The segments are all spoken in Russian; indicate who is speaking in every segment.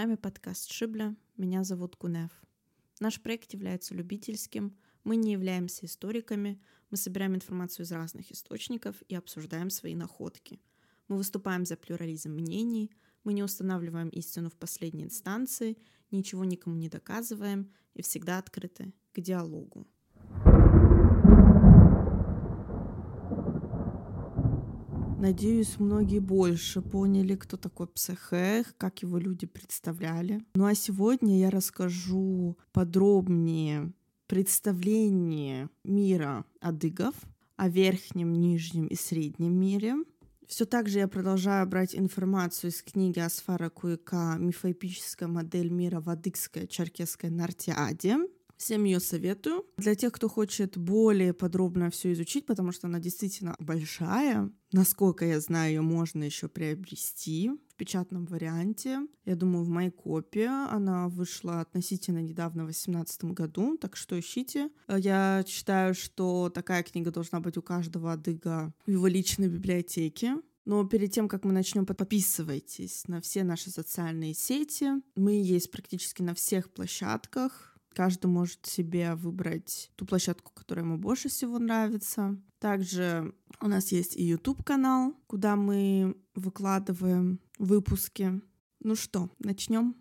Speaker 1: вами подкаст Шибля. Меня зовут Кунев. Наш проект является любительским. Мы не являемся историками. Мы собираем информацию из разных источников и обсуждаем свои находки. Мы выступаем за плюрализм мнений. Мы не устанавливаем истину в последней инстанции, ничего никому не доказываем и всегда открыты к диалогу. Надеюсь, многие больше поняли, кто такой психех, как его люди представляли. Ну а сегодня я расскажу подробнее представление мира адыгов, о верхнем, нижнем и среднем мире. Все так же я продолжаю брать информацию из книги Асфара Куика «Мифоэпическая модель мира в адыгской черкесской нартиаде». Всем ее советую. Для тех, кто хочет более подробно все изучить, потому что она действительно большая. Насколько я знаю, ее можно еще приобрести в печатном варианте. Я думаю, в моей копии она вышла относительно недавно, в 2018 году, так что ищите. Я считаю, что такая книга должна быть у каждого адыга в его личной библиотеке. Но перед тем, как мы начнем, подписывайтесь на все наши социальные сети. Мы есть практически на всех площадках Каждый может себе выбрать ту площадку, которая ему больше всего нравится. Также у нас есть и YouTube-канал, куда мы выкладываем выпуски. Ну что, начнем?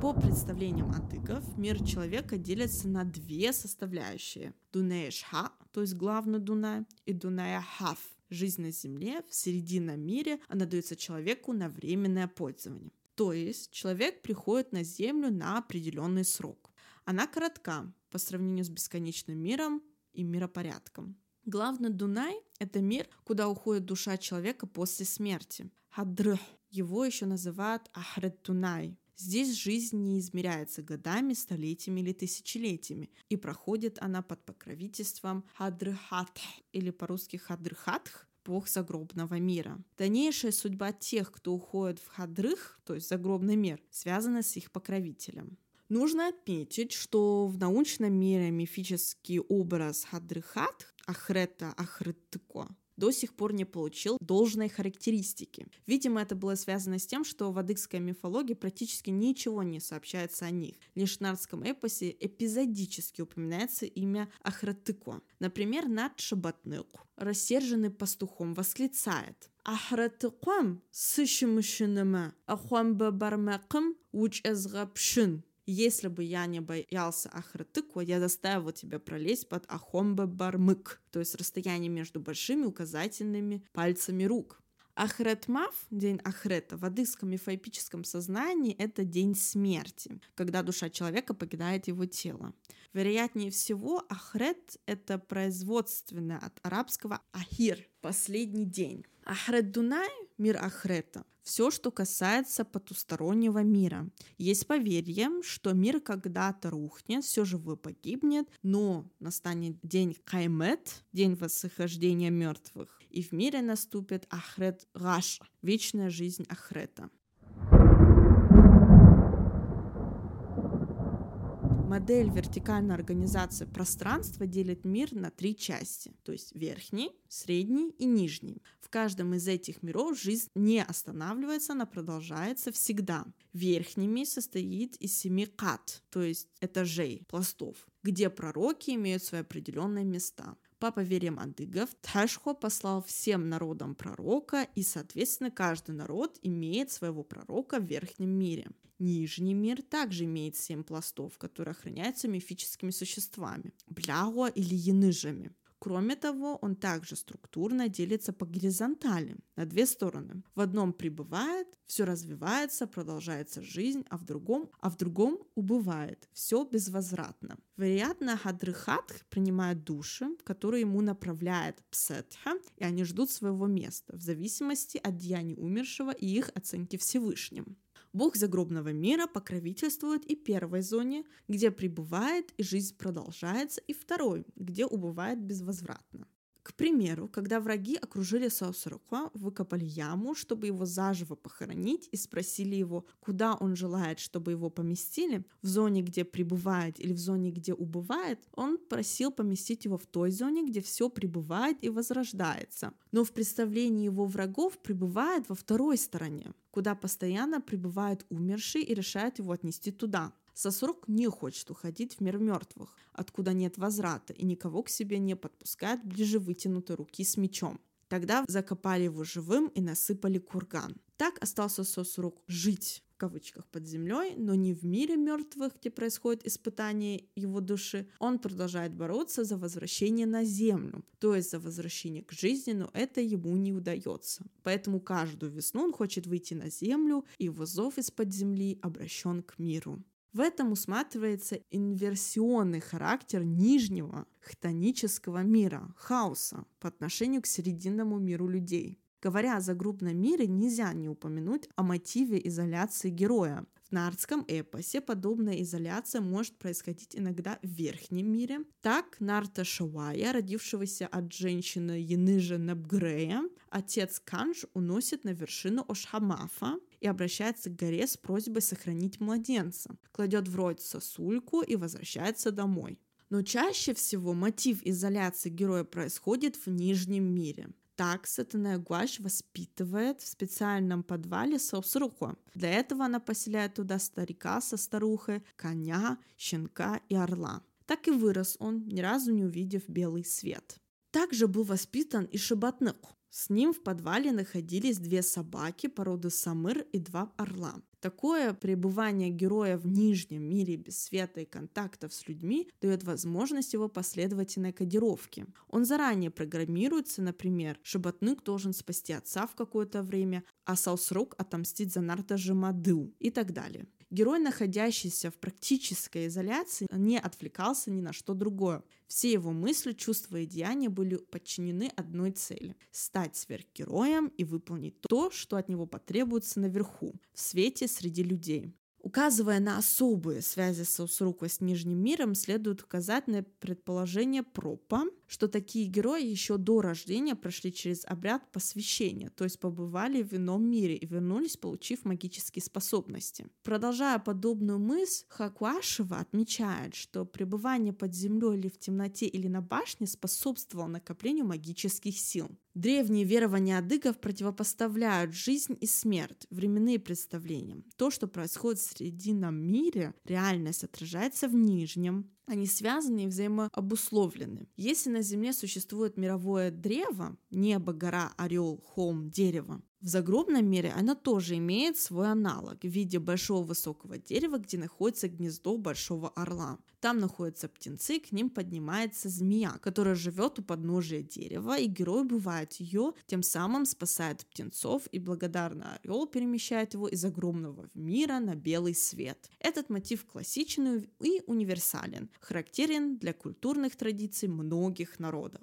Speaker 1: По представлениям антыков, мир человека делится на две составляющие. Дунея-Шха, то есть главный Дунай, и Дунея-Хав, жизнь на Земле, в серединном мире, она дается человеку на временное пользование. То есть человек приходит на Землю на определенный срок. Она коротка по сравнению с бесконечным миром и миропорядком. Главный Дунай — это мир, куда уходит душа человека после смерти. Хадрх. Его еще называют Ахред Дунай. Здесь жизнь не измеряется годами, столетиями или тысячелетиями, и проходит она под покровительством Хадрхатх, или по-русски Хадрхатх, бог загробного мира. Дальнейшая судьба тех, кто уходит в хадрых, то есть загробный мир, связана с их покровителем. Нужно отметить, что в научном мире мифический образ Хадрыхат, Ахрета Ахреттыко, до сих пор не получил должной характеристики. Видимо, это было связано с тем, что в адыгской мифологии практически ничего не сообщается о них. Лишь в нардском эпосе эпизодически упоминается имя Ахратыко. Например, Над Шабатнык, рассерженный пастухом, восклицает Ахратыком сышимышынымы, ахуамбы бармакым уч эзгапшын. Если бы я не боялся Ахратыква, я заставил тебя пролезть под Ахомбе Бармык, то есть расстояние между большими указательными пальцами рук. Ахретмав, день Ахрета, в адыгском мифоэпическом сознании это день смерти, когда душа человека покидает его тело. Вероятнее всего, Ахрет — это производственное от арабского Ахир — последний день. Ахрет Дунай — мир Ахрета, все, что касается потустороннего мира. Есть поверье, что мир когда-то рухнет, все живое погибнет, но настанет день Каймет, день восхождения мертвых, и в мире наступит Ахрет Раша, вечная жизнь Ахрета. Модель вертикальной организации пространства делит мир на три части, то есть верхний, средний и нижний. В каждом из этих миров жизнь не останавливается, она продолжается всегда. Верхними состоит из семи кат, то есть этажей, пластов, где пророки имеют свои определенные места. По поверьям андыгов, Ташхо послал всем народам пророка, и, соответственно, каждый народ имеет своего пророка в верхнем мире. Нижний мир также имеет семь пластов, которые охраняются мифическими существами – бляго или яныжами. Кроме того, он также структурно делится по горизонтали на две стороны. В одном пребывает, все развивается, продолжается жизнь, а в другом, а в другом убывает, все безвозвратно. Вероятно, Хадрыхатх принимает души, которые ему направляет Псетха, и они ждут своего места в зависимости от деяний умершего и их оценки Всевышним. Бог загробного мира покровительствует и первой зоне, где пребывает и жизнь продолжается, и второй, где убывает безвозвратно. К примеру, когда враги окружили Саусрука, выкопали яму, чтобы его заживо похоронить, и спросили его, куда он желает, чтобы его поместили, в зоне, где пребывает или в зоне, где убывает, он просил поместить его в той зоне, где все пребывает и возрождается. Но в представлении его врагов пребывает во второй стороне, куда постоянно пребывает умерший и решает его отнести туда. Сосрок не хочет уходить в мир мертвых, откуда нет возврата, и никого к себе не подпускает ближе вытянутой руки с мечом. Тогда закопали его живым и насыпали курган. Так остался Сосрук жить кавычках под землей, но не в мире мертвых, где происходит испытание его души. Он продолжает бороться за возвращение на землю, то есть за возвращение к жизни, но это ему не удается. Поэтому каждую весну он хочет выйти на землю, и его зов из-под земли обращен к миру. В этом усматривается инверсионный характер нижнего хтонического мира, хаоса, по отношению к серединному миру людей. Говоря о загрубном мире, нельзя не упомянуть о мотиве изоляции героя. В нардском эпосе подобная изоляция может происходить иногда в верхнем мире. Так Нарта Шауая, родившегося от женщины Яныжа Набгрея, отец Канж уносит на вершину Ошхамафа, и обращается к горе с просьбой сохранить младенца, кладет в рот сосульку и возвращается домой. Но чаще всего мотив изоляции героя происходит в нижнем мире. Так Сатана Гуаш воспитывает в специальном подвале Саусруку. Для этого она поселяет туда старика со старухой, коня, щенка и орла. Так и вырос он, ни разу не увидев белый свет. Также был воспитан и Шабатнык, с ним в подвале находились две собаки породы самыр и два орла. Такое пребывание героя в нижнем мире без света и контактов с людьми дает возможность его последовательной кодировки. Он заранее программируется, например, Шабатнык должен спасти отца в какое-то время, а Саусрук отомстить за Нарта Жемадыл и так далее. Герой, находящийся в практической изоляции, не отвлекался ни на что другое. Все его мысли, чувства и деяния были подчинены одной цели – стать сверхгероем и выполнить то, что от него потребуется наверху, в свете среди людей. Указывая на особые связи Саусрука с Нижним миром, следует указать на предположение Пропа, что такие герои еще до рождения прошли через обряд посвящения, то есть побывали в ином мире и вернулись, получив магические способности. Продолжая подобную мысль, Хакуашева отмечает, что пребывание под землей или в темноте или на башне способствовало накоплению магических сил. Древние верования адыгов противопоставляют жизнь и смерть, временные представления. То, что происходит в срединном мире, реальность отражается в нижнем, они связаны и взаимообусловлены. Если на Земле существует мировое древо, небо, гора, орел, холм, дерево, в загробном мире она тоже имеет свой аналог в виде большого высокого дерева, где находится гнездо большого орла. Там находятся птенцы, к ним поднимается змея, которая живет у подножия дерева, и герой убивает ее, тем самым спасает птенцов, и благодарный орел перемещает его из огромного мира на белый свет. Этот мотив классичный и универсален, характерен для культурных традиций многих народов.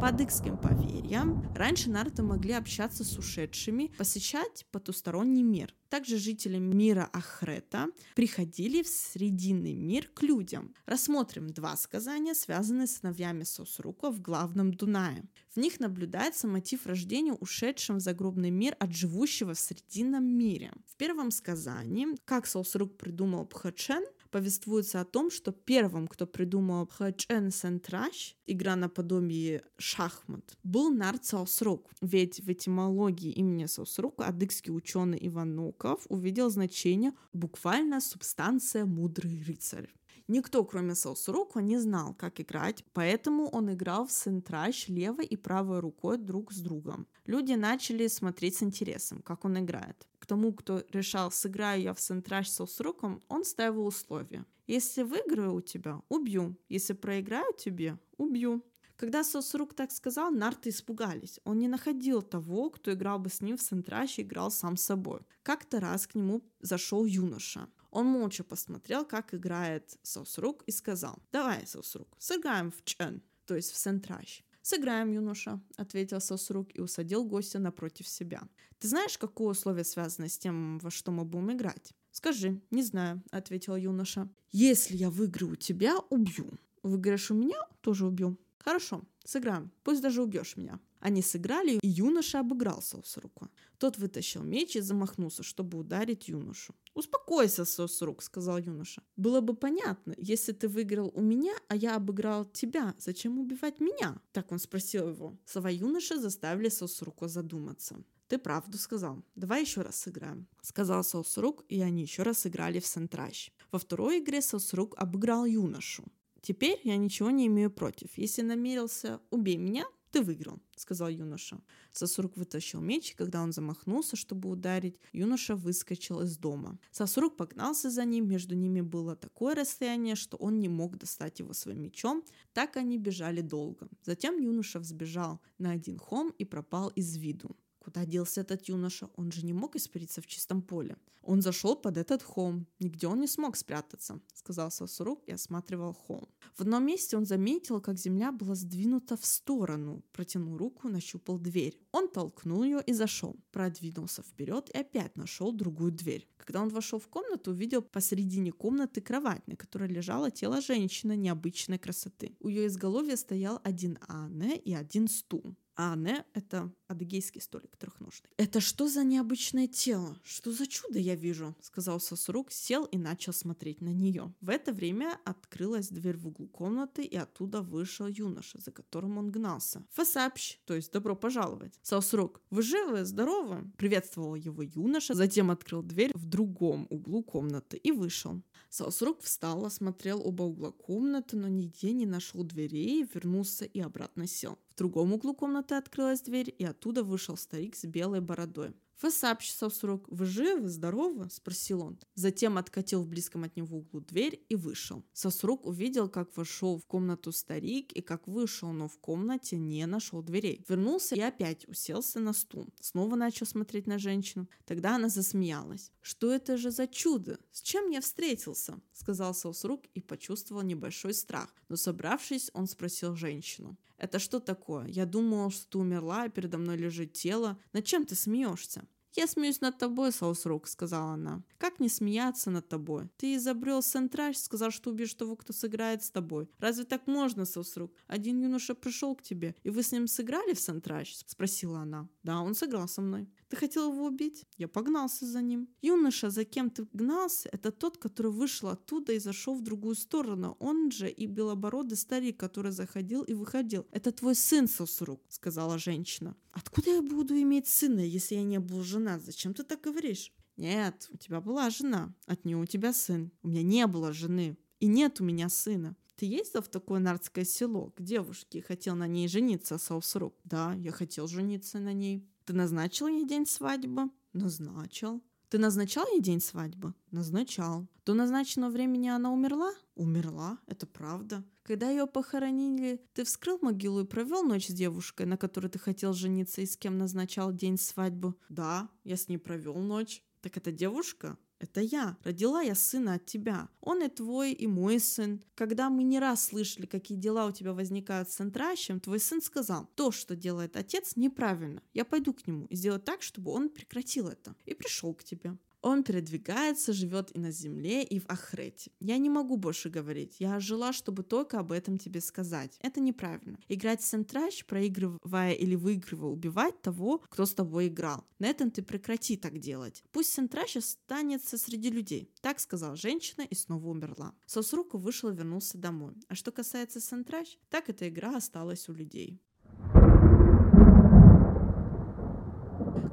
Speaker 1: По адыгским поверьям, раньше нарты могли общаться с ушедшими, посещать потусторонний мир. Также жители мира Ахрета приходили в срединный мир к людям. Рассмотрим два сказания, связанные с сыновьями Сосрука в главном Дунае. В них наблюдается мотив рождения ушедшим в загробный мир от живущего в срединном мире. В первом сказании, как Сосрук придумал Пхачен, повествуется о том, что первым, кто придумал Хачен Сентраш, игра наподобие шахмат, был Нарт Саусрук. Ведь в этимологии имени Саусрука адыгский ученый Иван Нуков увидел значение буквально субстанция мудрый рыцарь. Никто, кроме Саусурука, не знал, как играть, поэтому он играл в сентраж левой и правой рукой друг с другом. Люди начали смотреть с интересом, как он играет. К тому, кто решал, сыграю я в сентраж с Саусуруком, он ставил условия. Если выиграю у тебя, убью. Если проиграю тебе, убью. Когда Сосрук так сказал, нарты испугались. Он не находил того, кто играл бы с ним в сентраж и играл сам собой. Как-то раз к нему зашел юноша. Он молча посмотрел, как играет Сосрук, и сказал, «Давай, Сосрук, сыграем в чен, то есть в сентраж». «Сыграем, юноша», — ответил Сосрук и усадил гостя напротив себя. «Ты знаешь, какое условие связано с тем, во что мы будем играть?» «Скажи, не знаю», — ответил юноша. «Если я выиграю тебя, убью. Выиграешь у меня, тоже убью. Хорошо, сыграем. Пусть даже убьешь меня. Они сыграли, и юноша обыграл Саусрука. Тот вытащил меч и замахнулся, чтобы ударить юношу. «Успокойся, Саусрук», — сказал юноша. «Было бы понятно, если ты выиграл у меня, а я обыграл тебя, зачем убивать меня?» Так он спросил его. Слова юноши заставили Саусрука задуматься. «Ты правду сказал. Давай еще раз сыграем», — сказал Саусрук, и они еще раз сыграли в Сентращ. Во второй игре Саусрук обыграл юношу. «Теперь я ничего не имею против. Если намерился, убей меня, ты выиграл», — сказал юноша. Сосурук вытащил меч, и когда он замахнулся, чтобы ударить, юноша выскочил из дома. Сосурук погнался за ним, между ними было такое расстояние, что он не мог достать его своим мечом. Так они бежали долго. Затем юноша взбежал на один холм и пропал из виду. Куда делся этот юноша? Он же не мог испариться в чистом поле. Он зашел под этот холм. Нигде он не смог спрятаться, сказал Сосурук и осматривал холм. В одном месте он заметил, как земля была сдвинута в сторону. Протянул руку, нащупал дверь. Он толкнул ее и зашел. Продвинулся вперед и опять нашел другую дверь. Когда он вошел в комнату, увидел посередине комнаты кровать, на которой лежало тело женщины необычной красоты. У ее изголовья стоял один Анне и один стул. А не — это адыгейский столик трехножный. «Это что за необычное тело? Что за чудо я вижу?» — сказал Сосрук, сел и начал смотреть на нее. В это время открылась дверь в углу комнаты, и оттуда вышел юноша, за которым он гнался. «Фасапщ», то есть «добро пожаловать». Сосрук, вы живы, здоровы?» Приветствовал его юноша, затем открыл дверь в другом углу комнаты и вышел. Сосрук встал, осмотрел оба угла комнаты, но нигде не нашел дверей, вернулся и обратно сел. В другом углу комнаты открылась дверь, и оттуда вышел старик с белой бородой. «Вы сообщил срок. Вы живы? Здоровы?» – спросил он. Затем откатил в близком от него углу дверь и вышел. Сосрук увидел, как вошел в комнату старик и как вышел, но в комнате не нашел дверей. Вернулся и опять уселся на стул. Снова начал смотреть на женщину. Тогда она засмеялась. «Что это же за чудо? С чем я встретился?» – сказал Сосрук и почувствовал небольшой страх. Но собравшись, он спросил женщину. Это что такое? Я думал, что ты умерла, а передо мной лежит тело. Над чем ты смеешься? «Я смеюсь над тобой, Саусрук», — сказала она. «Как не смеяться над тобой? Ты изобрел Сентраж, сказал, что убьешь того, кто сыграет с тобой. Разве так можно, Саусрук? Один юноша пришел к тебе, и вы с ним сыграли в Сентраж?» — спросила она. «Да, он сыграл со мной». Ты хотел его убить? Я погнался за ним. Юноша, за кем ты гнался, это тот, который вышел оттуда и зашел в другую сторону. Он же и белобородый старик, который заходил и выходил. Это твой сын, Сосрук, сказала женщина. Откуда я буду иметь сына, если я не был женат? Зачем ты так говоришь? Нет, у тебя была жена, от нее у тебя сын. У меня не было жены, и нет у меня сына. Ты ездил в такое нардское село к девушке и хотел на ней жениться, Саусрук? Да, я хотел жениться на ней. Ты назначил ей день свадьбы? Назначил. Ты назначал ей день свадьбы? Назначал. До назначенного времени она умерла? Умерла, это правда. Когда ее похоронили, ты вскрыл могилу и провел ночь с девушкой, на которой ты хотел жениться и с кем назначал день свадьбы? Да, я с ней провел ночь. Так это девушка? Это я. Родила я сына от тебя. Он и твой, и мой сын. Когда мы не раз слышали, какие дела у тебя возникают с Центращем, твой сын сказал, то, что делает отец, неправильно. Я пойду к нему и сделаю так, чтобы он прекратил это. И пришел к тебе. Он передвигается, живет и на земле, и в Ахрете. Я не могу больше говорить. Я жила, чтобы только об этом тебе сказать. Это неправильно. Играть в сентраж, проигрывая или выигрывая, убивать того, кто с тобой играл. На этом ты прекрати так делать. Пусть сентраж останется среди людей. Так сказала женщина и снова умерла. Сосруку вышел и вернулся домой. А что касается сентраж, так эта игра осталась у людей.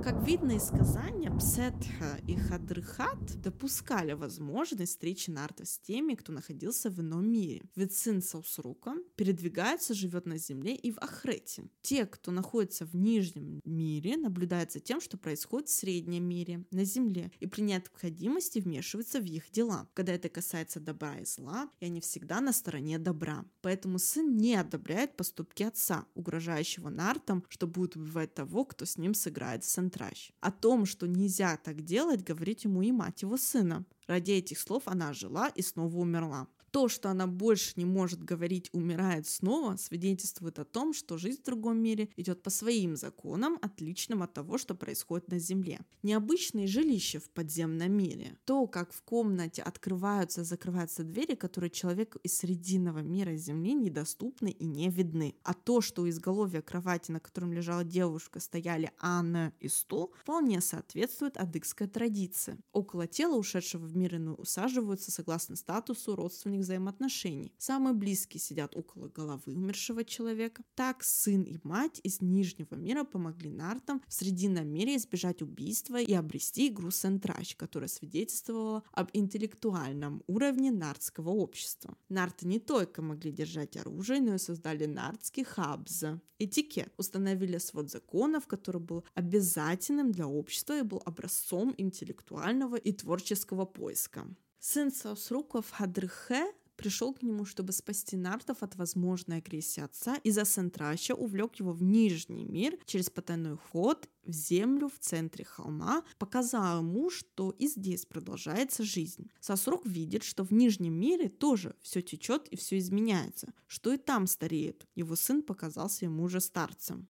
Speaker 1: Как видно из сказания, Псетха и Хадрыхат допускали возможность встречи Нарта с теми, кто находился в ином мире. Ведь сын Саусрука передвигается, живет на земле и в Ахрете. Те, кто находится в нижнем мире, наблюдают за тем, что происходит в среднем мире, на земле, и при необходимости вмешиваются в их дела, когда это касается добра и зла, и они всегда на стороне добра. Поэтому сын не одобряет поступки отца, угрожающего Нартам, что будет убивать того, кто с ним сыграет в Сентраж. О том, что нельзя так делать, говорит ему и мать его сына. Ради этих слов она жила и снова умерла. То, что она больше не может говорить, умирает снова, свидетельствует о том, что жизнь в другом мире идет по своим законам, отличным от того, что происходит на Земле. Необычные жилища в подземном мире. То, как в комнате открываются и закрываются двери, которые человеку из срединного мира Земли недоступны и не видны. А то, что у изголовья кровати, на котором лежала девушка, стояли Анна и стул, вполне соответствует адыгской традиции. Около тела ушедшего в мир иной усаживаются согласно статусу родственных взаимоотношений. Самые близкие сидят около головы умершего человека. Так сын и мать из Нижнего мира помогли нартам в Срединном мире избежать убийства и обрести игру Сентрач, которая свидетельствовала об интеллектуальном уровне нартского общества. Нарты не только могли держать оружие, но и создали нартский хабза. Этикет. Установили свод законов, который был обязательным для общества и был образцом интеллектуального и творческого поиска. Сын Саусруков Хадрхе пришел к нему, чтобы спасти Нартов от возможной агрессии отца, и за Сентрача увлек его в Нижний мир через потайной ход в землю в центре холма, показал ему, что и здесь продолжается жизнь. Сосрок видит, что в Нижнем мире тоже все течет и все изменяется, что и там стареет. Его сын показался ему уже старцем.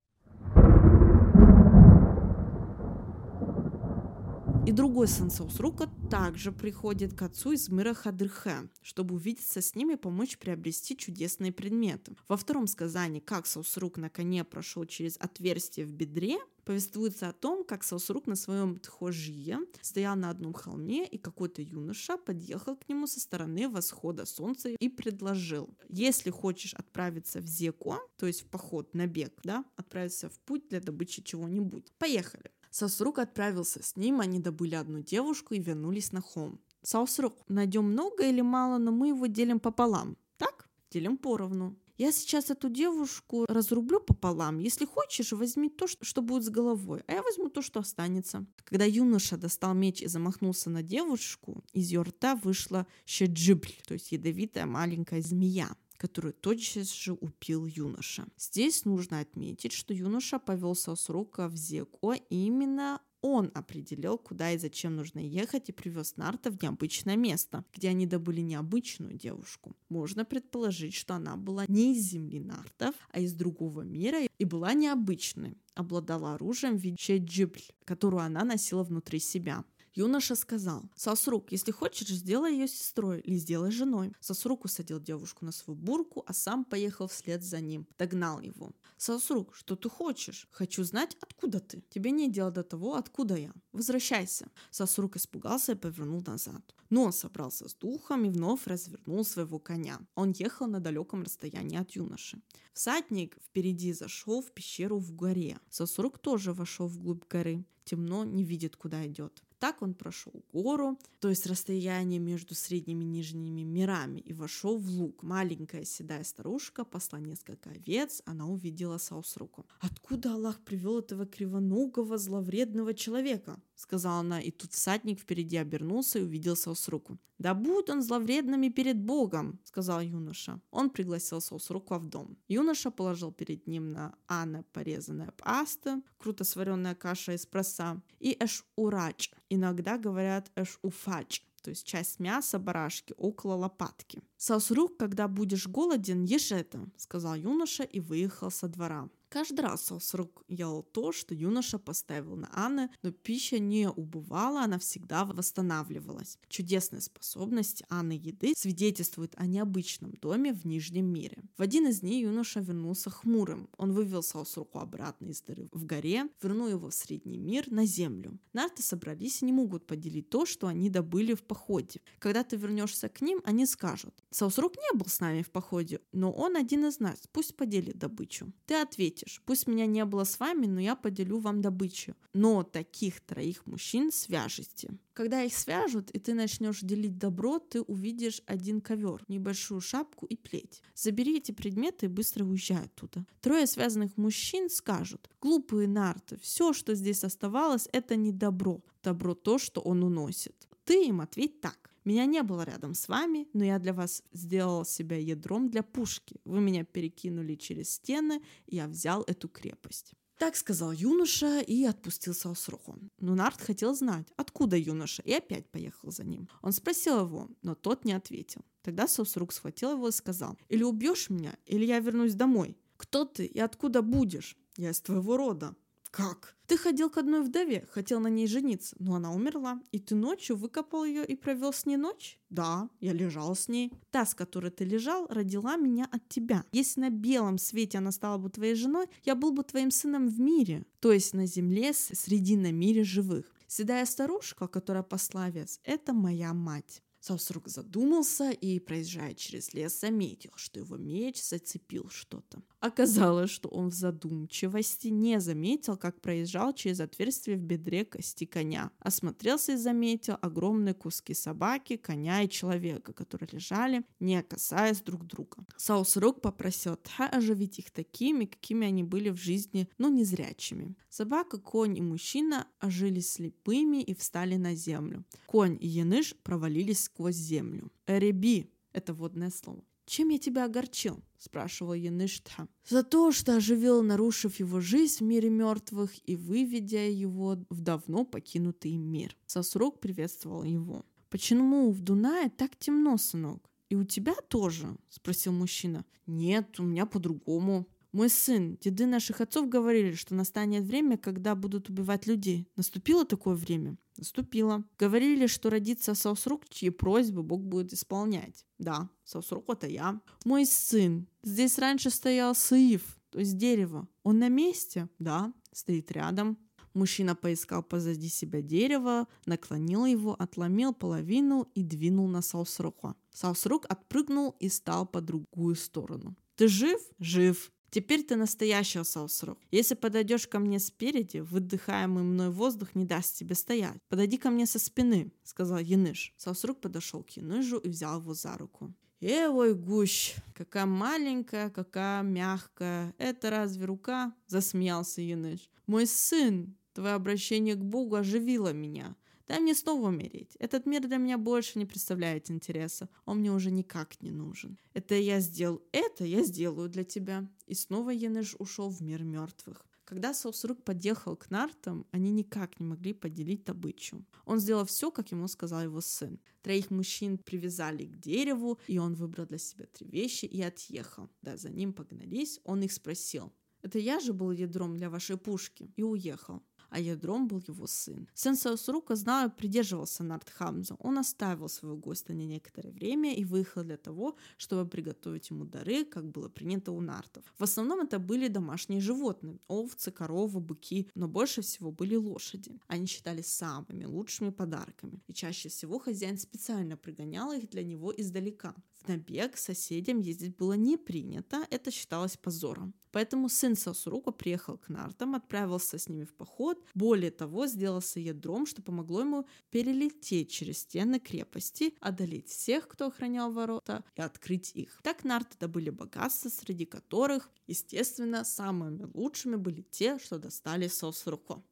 Speaker 1: И другой сын Саусрука также приходит к отцу из мира Хадырхе, чтобы увидеться с ним и помочь приобрести чудесные предметы. Во втором сказании, как Саусрук на коне прошел через отверстие в бедре, повествуется о том, как Саусрук на своем тхожие стоял на одном холме, и какой-то юноша подъехал к нему со стороны восхода солнца и предложил, если хочешь отправиться в Зеко, то есть в поход на бег, да, отправиться в путь для добычи чего-нибудь, поехали. Саусрук отправился с ним, они добыли одну девушку и вернулись на холм. Саусрук, найдем много или мало, но мы его делим пополам. Так? Делим поровну. Я сейчас эту девушку разрублю пополам. Если хочешь, возьми то, что будет с головой, а я возьму то, что останется. Когда юноша достал меч и замахнулся на девушку, из ее рта вышла щеджибль, то есть ядовитая маленькая змея которую тотчас же убил юноша. Здесь нужно отметить, что юноша повелся с рука в Зеко, и именно он определил, куда и зачем нужно ехать и привез Нарта в необычное место, где они добыли необычную девушку. Можно предположить, что она была не из земли Нартов, а из другого мира и была необычной, обладала оружием в виде джибль, которую она носила внутри себя. Юноша сказал, Сосрук, если хочешь, сделай ее сестрой или сделай женой. Сосрук усадил девушку на свою бурку, а сам поехал вслед за ним, догнал его. Сосрук, что ты хочешь? Хочу знать, откуда ты. Тебе не дело до того, откуда я. Возвращайся. Сосрук испугался и повернул назад. Но он собрался с духом и вновь развернул своего коня. Он ехал на далеком расстоянии от юноши. Всадник впереди зашел в пещеру в горе. Сосрук тоже вошел вглубь горы. Темно, не видит, куда идет. Так он прошел гору, то есть расстояние между средними и нижними мирами, и вошел в луг. Маленькая седая старушка посла несколько овец, она увидела Саусруку. «Откуда Аллах привел этого кривоногого, зловредного человека?» Сказала она, и тут всадник впереди обернулся и увидел Саусруку. «Да будет он зловредными перед Богом», — сказал юноша. Он пригласил Саусруку в дом. Юноша положил перед ним на Анна порезанная паста, круто сваренная каша из проса и эш-урач. Иногда говорят эш-уфач, то есть часть мяса барашки около лопатки. «Саусрук, когда будешь голоден, ешь это», — сказал юноша и выехал со двора. Каждый раз Сосрук ел то, что юноша поставил на Анны, но пища не убывала, она всегда восстанавливалась. Чудесная способность Анны еды свидетельствует о необычном доме в Нижнем мире. В один из дней юноша вернулся хмурым. Он вывел Сосруку обратно из дыры в горе, вернул его в Средний мир на землю. Нарты собрались и не могут поделить то, что они добыли в походе. Когда ты вернешься к ним, они скажут, Саусрук не был с нами в походе, но он один из нас, пусть поделит добычу. Ты ответишь, ответишь. Пусть меня не было с вами, но я поделю вам добычу. Но таких троих мужчин свяжите. Когда их свяжут, и ты начнешь делить добро, ты увидишь один ковер, небольшую шапку и плеть. Забери эти предметы и быстро уезжай оттуда. Трое связанных мужчин скажут, глупые нарты, все, что здесь оставалось, это не добро. Добро то, что он уносит. Ты им ответь так. Меня не было рядом с вами, но я для вас сделал себя ядром для пушки. Вы меня перекинули через стены, и я взял эту крепость. Так сказал юноша и отпустил Саусруху. Но Нарт хотел знать, откуда юноша, и опять поехал за ним. Он спросил его, но тот не ответил. Тогда Саусрук схватил его и сказал, «Или убьешь меня, или я вернусь домой. Кто ты и откуда будешь? Я из твоего рода». «Как? Ты ходил к одной вдове, хотел на ней жениться, но она умерла, и ты ночью выкопал ее и провел с ней ночь?» «Да, я лежал с ней. Та, с которой ты лежал, родила меня от тебя. Если на белом свете она стала бы твоей женой, я был бы твоим сыном в мире, то есть на земле среди на мире живых. Седая старушка, которая посла вес, это моя мать. Саусрук задумался и, проезжая через лес, заметил, что его меч зацепил что-то. Оказалось, что он в задумчивости не заметил, как проезжал через отверстие в бедре кости коня. Осмотрелся и заметил огромные куски собаки, коня и человека, которые лежали, не касаясь друг друга. Саусрук попросил Тха оживить их такими, какими они были в жизни, но незрячими. Собака, конь и мужчина ожили слепыми и встали на землю. Конь и Яныш провалились сквозь землю. Эреби — это водное слово. «Чем я тебя огорчил?» — спрашивал Яныштха. «За то, что оживил, нарушив его жизнь в мире мертвых и выведя его в давно покинутый мир». Сосрук приветствовал его. «Почему в Дунае так темно, сынок?» «И у тебя тоже?» — спросил мужчина. «Нет, у меня по-другому». Мой сын, деды наших отцов говорили, что настанет время, когда будут убивать людей. Наступило такое время? Наступило. Говорили, что родится Саусрук, чьи просьбы Бог будет исполнять. Да, Саусрук это я. Мой сын, здесь раньше стоял Саиф, то есть дерево. Он на месте? Да, стоит рядом. Мужчина поискал позади себя дерево, наклонил его, отломил половину и двинул на Саусрука. Саусрук отпрыгнул и стал по другую сторону. «Ты жив?» «Жив. Теперь ты настоящий саусрук. Если подойдешь ко мне спереди, выдыхаемый мной воздух не даст тебе стоять. Подойди ко мне со спины, сказал Яныш. Саусрук подошел к Яныжу и взял его за руку. Эй, гущ, какая маленькая, какая мягкая. Это разве рука? Засмеялся Яныш. Мой сын, твое обращение к Богу оживило меня. Дай мне снова умереть. Этот мир для меня больше не представляет интереса. Он мне уже никак не нужен. Это я сделал это, я сделаю для тебя. И снова Янеш ушел в мир мертвых. Когда Саусрук подъехал к нартам, они никак не могли поделить добычу. Он сделал все, как ему сказал его сын. Троих мужчин привязали к дереву, и он выбрал для себя три вещи и отъехал. Да, за ним погнались, он их спросил. «Это я же был ядром для вашей пушки?» И уехал а ядром был его сын. Сын Саусрука, знаю, придерживался Нартхамза. Он оставил своего гостя на некоторое время и выехал для того, чтобы приготовить ему дары, как было принято у нартов. В основном это были домашние животные, овцы, коровы, быки, но больше всего были лошади. Они считались самыми лучшими подарками, и чаще всего хозяин специально пригонял их для него издалека. В набег к соседям ездить было не принято, это считалось позором. Поэтому сын Сасурука приехал к нартам, отправился с ними в поход, более того, сделался ядром, что помогло ему перелететь через стены крепости, одолеть всех, кто охранял ворота, и открыть их. Так нарты добыли богатства, среди которых, естественно, самыми лучшими были те, что достали Сосуруко.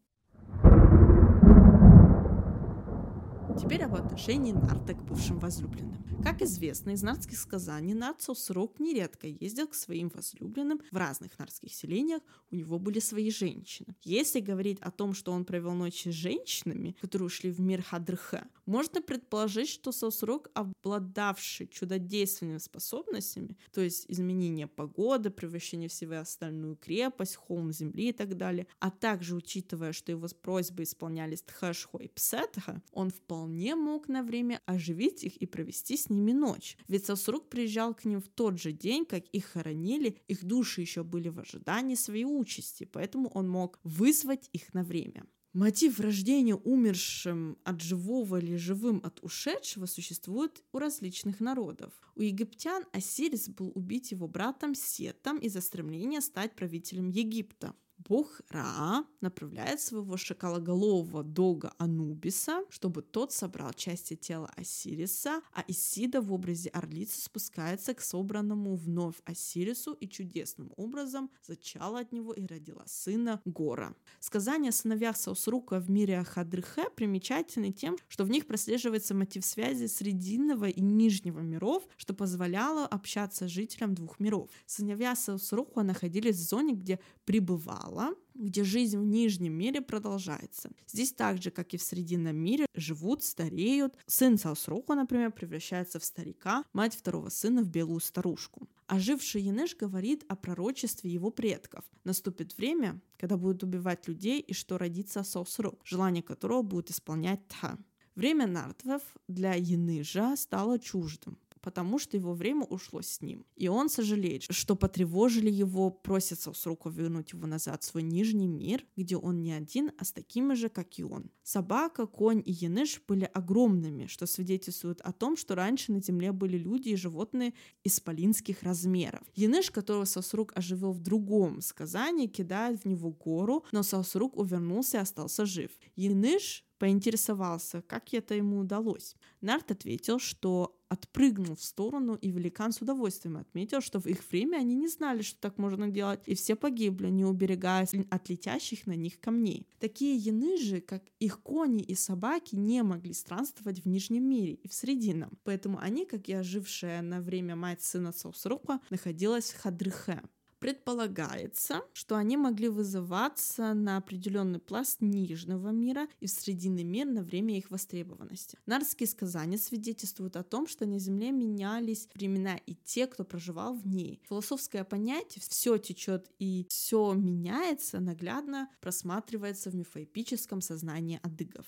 Speaker 1: Теперь об отношении Нарта к бывшим возлюбленным. Как известно из нардских сказаний, Нарт Сосрок нередко ездил к своим возлюбленным в разных нардских селениях, у него были свои женщины. Если говорить о том, что он провел ночи с женщинами, которые ушли в мир Хадрха, можно предположить, что Сосрок, обладавший чудодейственными способностями, то есть изменение погоды, превращение в себя остальную крепость, холм земли и так далее, а также учитывая, что его просьбы исполнялись Тхашхо и Псетха, он вполне вполне мог на время оживить их и провести с ними ночь. Ведь Сосрук приезжал к ним в тот же день, как их хоронили, их души еще были в ожидании своей участи, поэтому он мог вызвать их на время. Мотив рождения умершим от живого или живым от ушедшего существует у различных народов. У египтян Осирис был убить его братом Сетом из-за стремления стать правителем Египта. Бог Ра направляет своего шакалоголового дога Анубиса, чтобы тот собрал части тела Осириса, а Исида в образе орлицы спускается к собранному вновь Осирису и чудесным образом зачала от него и родила сына Гора. Сказания о сыновьях Саусрука в мире Ахадрыхе примечательны тем, что в них прослеживается мотив связи срединного и нижнего миров, что позволяло общаться жителям двух миров. Сыновья Саусрука находились в зоне, где пребывал начало, где жизнь в Нижнем мире продолжается. Здесь так же, как и в Срединном мире, живут, стареют. Сын Саусроку, например, превращается в старика, мать второго сына в белую старушку. Оживший Янеш говорит о пророчестве его предков. Наступит время, когда будут убивать людей и что родится Саусрок, желание которого будет исполнять Тха. Время Нартвев для Яныжа стало чуждым, потому что его время ушло с ним. И он сожалеет, что потревожили его, просится с руку вернуть его назад в свой нижний мир, где он не один, а с такими же, как и он. Собака, конь и яныш были огромными, что свидетельствует о том, что раньше на земле были люди и животные исполинских размеров. Яныш, которого Сосрук оживил в другом сказании, кидает в него гору, но Сосрук увернулся и остался жив. Яныш поинтересовался, как это ему удалось. Нарт ответил, что отпрыгнул в сторону, и великан с удовольствием отметил, что в их время они не знали, что так можно делать, и все погибли, не уберегаясь от летящих на них камней. Такие яны же, как их кони и собаки, не могли странствовать в Нижнем мире и в Срединном, поэтому они, как и ожившая на время мать сына Саусрука, находилась в Хадрыхе. Предполагается, что они могли вызываться на определенный пласт Нижнего мира и в Срединный мир на время их востребованности. Нарские сказания свидетельствуют о том, что на Земле менялись времена и те, кто проживал в ней. Философское понятие «все течет и все меняется» наглядно просматривается в мифоэпическом сознании адыгов.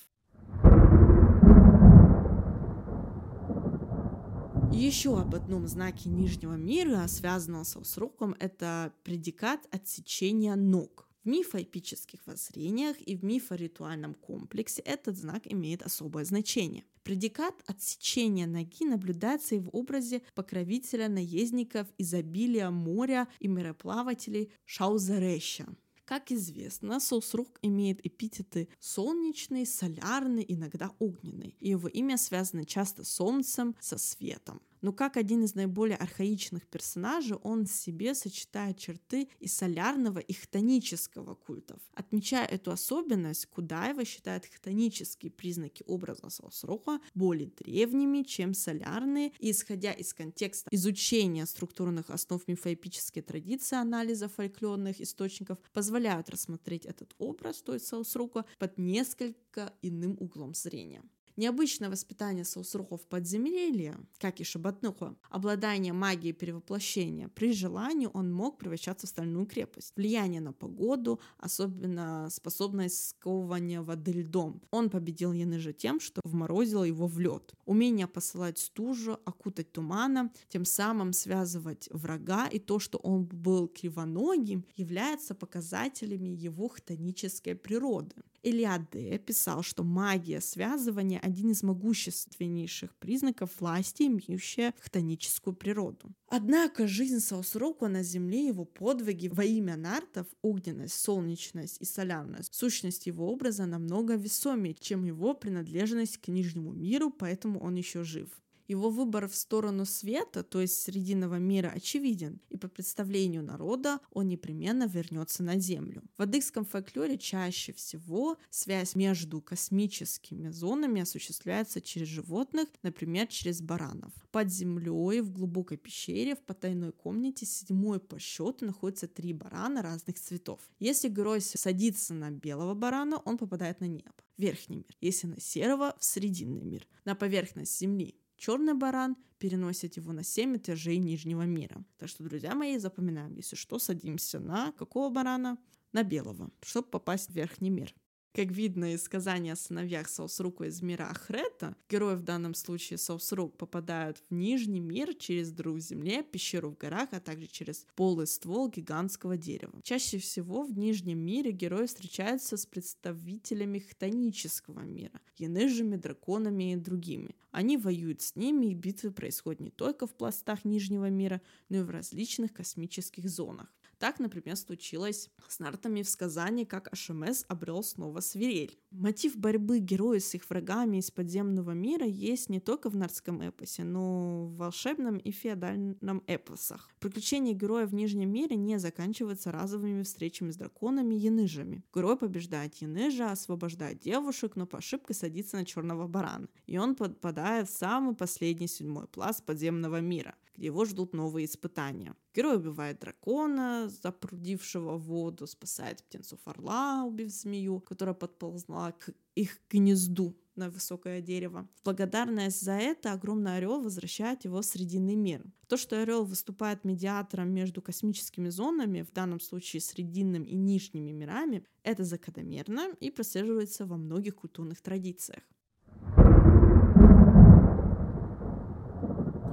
Speaker 1: Еще об одном знаке Нижнего мира, связанном с сроком, это предикат отсечения ног. В мифоэпических воззрениях и в мифоритуальном комплексе этот знак имеет особое значение. Предикат отсечения ноги наблюдается и в образе покровителя наездников изобилия моря и мореплавателей Шаузереща. Как известно, соусрук имеет эпитеты солнечный, солярный, иногда огненный, и его имя связано часто с солнцем, со светом. Но как один из наиболее архаичных персонажей, он в себе сочетает черты и солярного, и хтонического культов. Отмечая эту особенность, Кудаева считает хтонические признаки образа Саусроха более древними, чем солярные, и исходя из контекста изучения структурных основ мифоэпической традиции анализа фольклорных источников, позволяют рассмотреть этот образ, то есть Саусрока, под несколько иным углом зрения. Необычное воспитание соусрухов подземелья, как и Шабатнуха, обладание магией перевоплощения, при желании он мог превращаться в стальную крепость. Влияние на погоду, особенно способность сковывания воды льдом. Он победил Яныжа тем, что вморозил его в лед. Умение посылать стужу, окутать туманом, тем самым связывать врага, и то, что он был кривоногим, является показателями его хтонической природы. Элиаде писал, что магия связывания – один из могущественнейших признаков власти, имеющая хтоническую природу. Однако жизнь Саусроку на земле, его подвиги во имя нартов, огненность, солнечность и солярность, сущность его образа намного весомее, чем его принадлежность к нижнему миру, поэтому он еще жив. Его выбор в сторону света, то есть срединного мира, очевиден, и по представлению народа он непременно вернется на Землю. В адыгском фольклоре чаще всего связь между космическими зонами осуществляется через животных, например, через баранов. Под землей, в глубокой пещере, в потайной комнате, седьмой по счету находятся три барана разных цветов. Если герой садится на белого барана, он попадает на небо верхний мир, если на серого – в срединный мир, на поверхность Земли черный баран переносит его на 7 этажей нижнего мира. Так что, друзья мои, запоминаем, если что, садимся на какого барана? На белого, чтобы попасть в верхний мир. Как видно из сказания о сыновьях Саусрука из мира Ахрета, герои в данном случае Саусрук попадают в Нижний мир через дыру в земле, пещеру в горах, а также через полый ствол гигантского дерева. Чаще всего в Нижнем мире герои встречаются с представителями хтонического мира, янежами, драконами и другими. Они воюют с ними, и битвы происходят не только в пластах Нижнего мира, но и в различных космических зонах. Так, например, случилось с нартами в сказании, как Ашемес обрел снова свирель. Мотив борьбы героя с их врагами из подземного мира есть не только в нардском эпосе, но в волшебном и феодальном эпосах. Приключения героя в Нижнем мире не заканчиваются разовыми встречами с драконами и янычами. Герой побеждает яныча, освобождает девушек, но по ошибке садится на черного барана. И он попадает в самый последний седьмой пласт подземного мира где его ждут новые испытания. Герой убивает дракона, Запрудившего воду, спасает птенцов орла, убив змею, которая подползла к их гнезду на высокое дерево. Благодарность за это огромный орел возвращает его в Срединный мир. То, что орел выступает медиатором между космическими зонами, в данном случае Срединным и Нижними мирами, это закономерно и прослеживается во многих культурных традициях.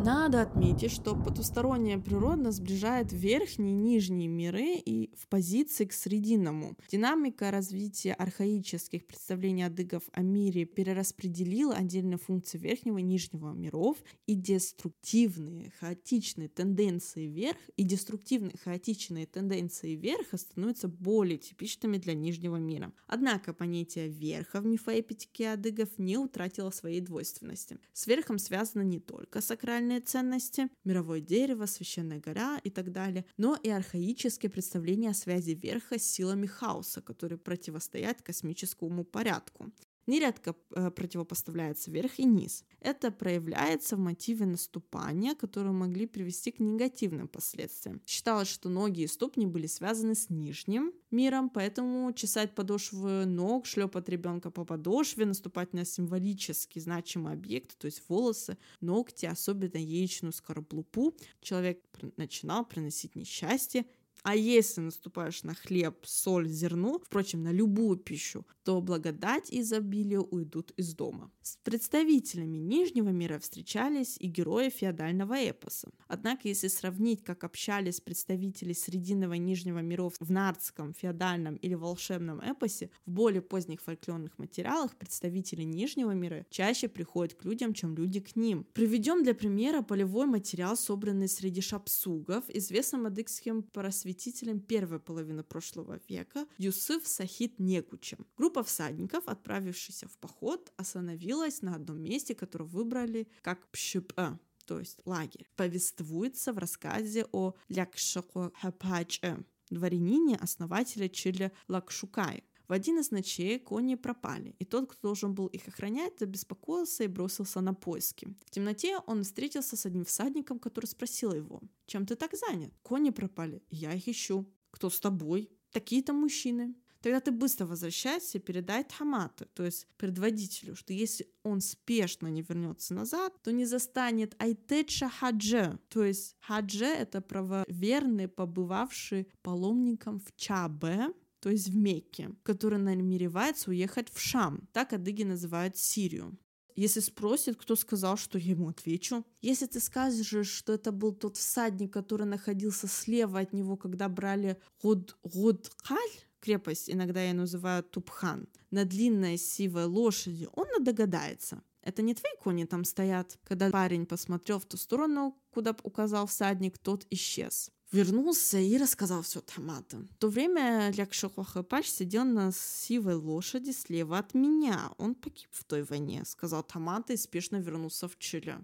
Speaker 1: Надо отметить, что потусторонняя природа сближает верхние и нижние миры и в позиции к срединному. Динамика развития архаических представлений адыгов о мире перераспределила отдельные функции верхнего и нижнего миров, и деструктивные хаотичные тенденции вверх и деструктивные хаотичные тенденции верха становятся более типичными для нижнего мира. Однако понятие верха в мифоэпитике адыгов не утратило своей двойственности. С верхом связано не только сакральное материальные ценности, мировое дерево, священная гора и так далее, но и архаические представления о связи верха с силами хаоса, которые противостоят космическому порядку нередко э, противопоставляется верх и низ. Это проявляется в мотиве наступания, которые могли привести к негативным последствиям. Считалось, что ноги и ступни были связаны с нижним миром, поэтому чесать подошвы ног, шлепать ребенка по подошве, наступать на символически значимый объект, то есть волосы, ногти, особенно яичную скорлупу, человек начинал приносить несчастье а если наступаешь на хлеб, соль, зерно, впрочем, на любую пищу, то благодать и изобилие уйдут из дома. С представителями Нижнего мира встречались и герои феодального эпоса. Однако, если сравнить, как общались представители Срединного и Нижнего миров в нардском, феодальном или волшебном эпосе, в более поздних фольклорных материалах представители Нижнего мира чаще приходят к людям, чем люди к ним. Приведем для примера полевой материал, собранный среди шапсугов, известным адыгским просветителем просветителем первой половины прошлого века Юсыф Сахид Некучем. Группа всадников, отправившихся в поход, остановилась на одном месте, которое выбрали как Пшипэ, то есть лагерь. Повествуется в рассказе о Лякшако Хапаче, дворянине основателя Чили Лакшукай. В один из ночей кони пропали, и тот, кто должен был их охранять, забеспокоился и бросился на поиски. В темноте он встретился с одним всадником, который спросил его, «Чем ты так занят? Кони пропали, я их ищу. Кто с тобой? Такие-то мужчины». Тогда ты быстро возвращайся и передай Тхамату, то есть предводителю, что если он спешно не вернется назад, то не застанет Айтеча Хадже. То есть Хадже — это правоверный, побывавший паломником в Чабе, то есть в Мекке, который намеревается уехать в Шам. Так адыги называют Сирию. Если спросит, кто сказал, что я ему отвечу. Если ты скажешь, что это был тот всадник, который находился слева от него, когда брали Гуд Гудхаль, крепость, иногда я называю Тупхан, на длинной сивой лошади, он догадается. Это не твои кони там стоят. Когда парень посмотрел в ту сторону, куда указал всадник, тот исчез вернулся и рассказал все Тамата. В то время Лякшохохапач сидел на сивой лошади слева от меня. Он погиб в той войне, сказал Тамата и спешно вернулся в Чили.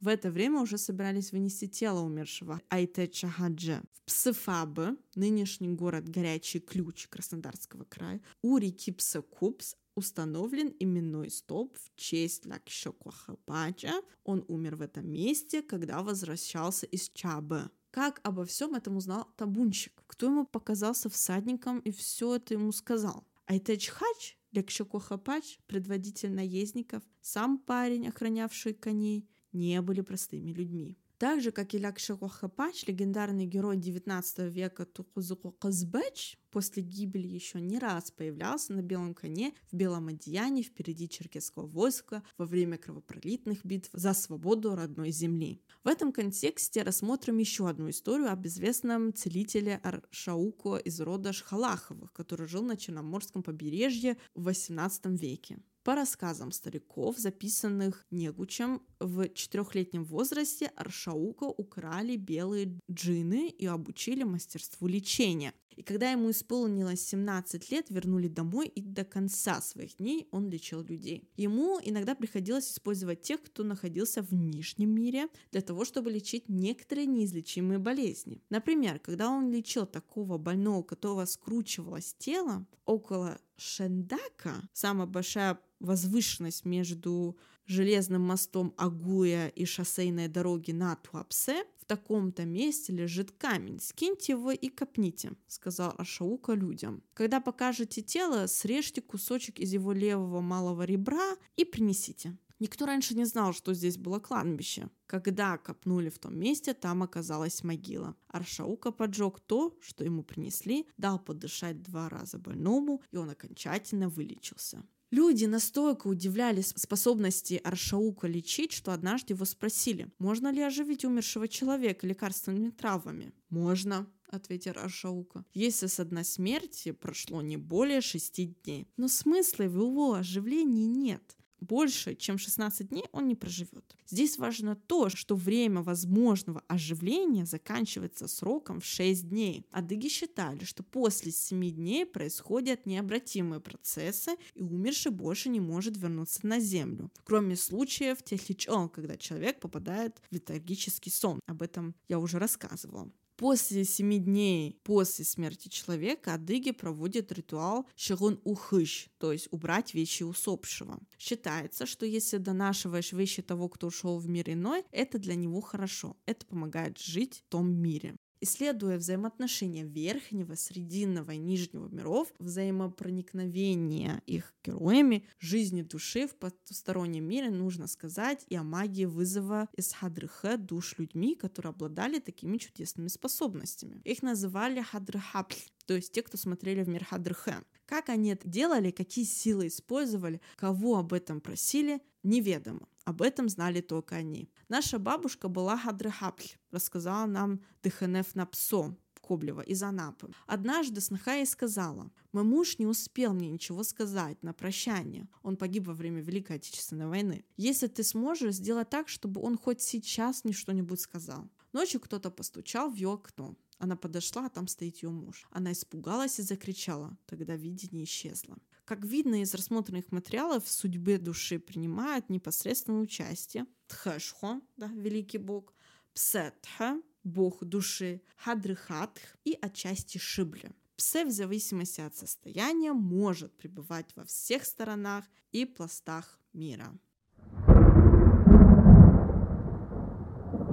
Speaker 1: В это время уже собирались вынести тело умершего Айте Чахаджа в Псыфабе, нынешний город Горячий Ключ Краснодарского края, у реки Псакупс установлен именной столб в честь Лакшоквахапача. Он умер в этом месте, когда возвращался из Чабы. Как обо всем этом узнал табунщик? Кто ему показался всадником и все это ему сказал? Айтечхач, Лекшакохапач, предводитель наездников, сам парень, охранявший коней, не были простыми людьми. Так же, как и Лякшакохапач, легендарный герой 19 века Тукузуку Казбеч, после гибели еще не раз появлялся на белом коне в белом одеянии впереди черкесского войска во время кровопролитных битв за свободу родной земли. В этом контексте рассмотрим еще одну историю об известном целителе Аршауко из рода Шхалаховых, который жил на Черноморском побережье в XVIII веке. По рассказам стариков, записанных Негучем, в четырехлетнем возрасте Аршаука украли белые джины и обучили мастерству лечения. И когда ему исполнилось 17 лет, вернули домой, и до конца своих дней он лечил людей. Ему иногда приходилось использовать тех, кто находился в нижнем мире, для того, чтобы лечить некоторые неизлечимые болезни. Например, когда он лечил такого больного, у которого скручивалось тело, около Шендака, самая большая возвышенность между железным мостом Агуя и шоссейной дороги на Туапсе, в таком-то месте лежит камень, скиньте его и копните», — сказал Ашаука людям. «Когда покажете тело, срежьте кусочек из его левого малого ребра и принесите». Никто раньше не знал, что здесь было кладбище. Когда копнули в том месте, там оказалась могила. Аршаука поджег то, что ему принесли, дал подышать два раза больному, и он окончательно вылечился. Люди настолько удивлялись способности Аршаука лечить, что однажды его спросили, можно ли оживить умершего человека лекарственными травами. «Можно», — ответил Аршаука, «если с одной смерти прошло не более шести дней. Но смысла в его оживлении нет больше, чем 16 дней он не проживет. Здесь важно то, что время возможного оживления заканчивается сроком в 6 дней. Адыги считали, что после 7 дней происходят необратимые процессы, и умерший больше не может вернуться на землю. Кроме случаев техличон, когда человек попадает в летаргический сон. Об этом я уже рассказывала. После семи дней после смерти человека адыги проводят ритуал шигун ухыш, то есть убрать вещи усопшего. Считается, что если донашиваешь вещи того, кто ушел в мир иной, это для него хорошо. Это помогает жить в том мире. Исследуя взаимоотношения верхнего, срединного и нижнего миров, взаимопроникновение их героями, жизни души в потустороннем мире, нужно сказать и о магии вызова из хадрыхе душ людьми, которые обладали такими чудесными способностями. Их называли хадрыхапль, то есть те, кто смотрели в мир хадрыхе. Как они это делали, какие силы использовали, кого об этом просили, неведомо. Об этом знали только они. Наша бабушка была Хадрыхапль, рассказала нам Дыханеф Напсо, Коблева из Анапы. Однажды сноха ей сказала, «Мой муж не успел мне ничего сказать на прощание. Он погиб во время Великой Отечественной войны. Если ты сможешь, сделать так, чтобы он хоть сейчас мне что-нибудь сказал». Ночью кто-то постучал в ее окно. Она подошла, а там стоит ее муж. Она испугалась и закричала. Тогда видение исчезло. Как видно из рассмотренных материалов, в судьбе души принимают непосредственное участие Тхэшхо, да, великий бог, Псетха, бог души, Хадрыхатх и отчасти Шибли. Псе в зависимости от состояния может пребывать во всех сторонах и пластах мира.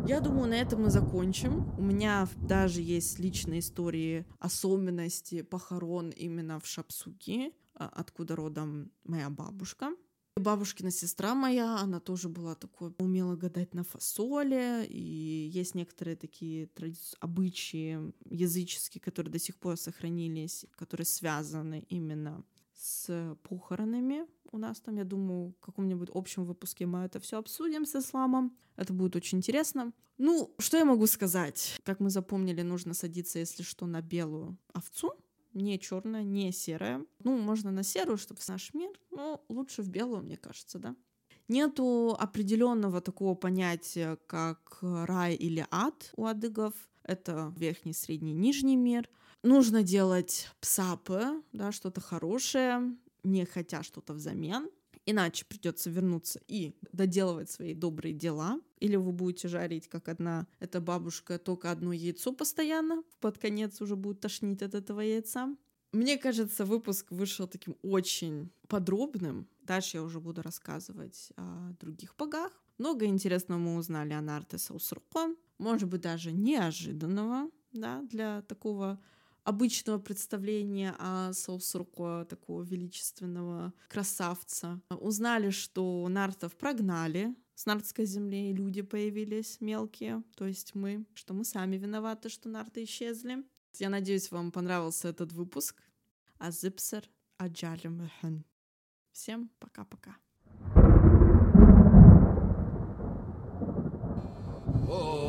Speaker 1: Я думаю, на этом мы закончим. У меня даже есть личные истории особенности похорон именно в Шапсуке. А, откуда родом моя бабушка. Бабушкина сестра моя, она тоже была такой, умела гадать на фасоле, и есть некоторые такие традиции, обычаи языческие, которые до сих пор сохранились, которые связаны именно с похоронами у нас там, я думаю, в каком-нибудь общем выпуске мы это все обсудим с исламом. Это будет очень интересно. Ну, что я могу сказать? Как мы запомнили, нужно садиться, если что, на белую овцу, не черная, не серая. Ну, можно на серую, чтобы в наш мир, но лучше в белую, мне кажется, да. Нету определенного такого понятия, как рай или ад у адыгов. Это верхний, средний, нижний мир. Нужно делать псапы, да, что-то хорошее, не хотя что-то взамен. Иначе придется вернуться и доделывать свои добрые дела. Или вы будете жарить, как одна эта бабушка, только одно яйцо постоянно. Под конец уже будет тошнить от этого яйца. Мне кажется, выпуск вышел таким очень подробным. Дальше я уже буду рассказывать о других богах. Много интересного мы узнали о Нарте Саусурко. Может быть, даже неожиданного да, для такого обычного представления о Соусурко, такого величественного красавца. Узнали, что нартов прогнали с нартской земли, и люди появились мелкие, то есть мы, что мы сами виноваты, что нарты исчезли. Я надеюсь, вам понравился этот выпуск. Азипсер Аджалим Всем пока-пока. Oh.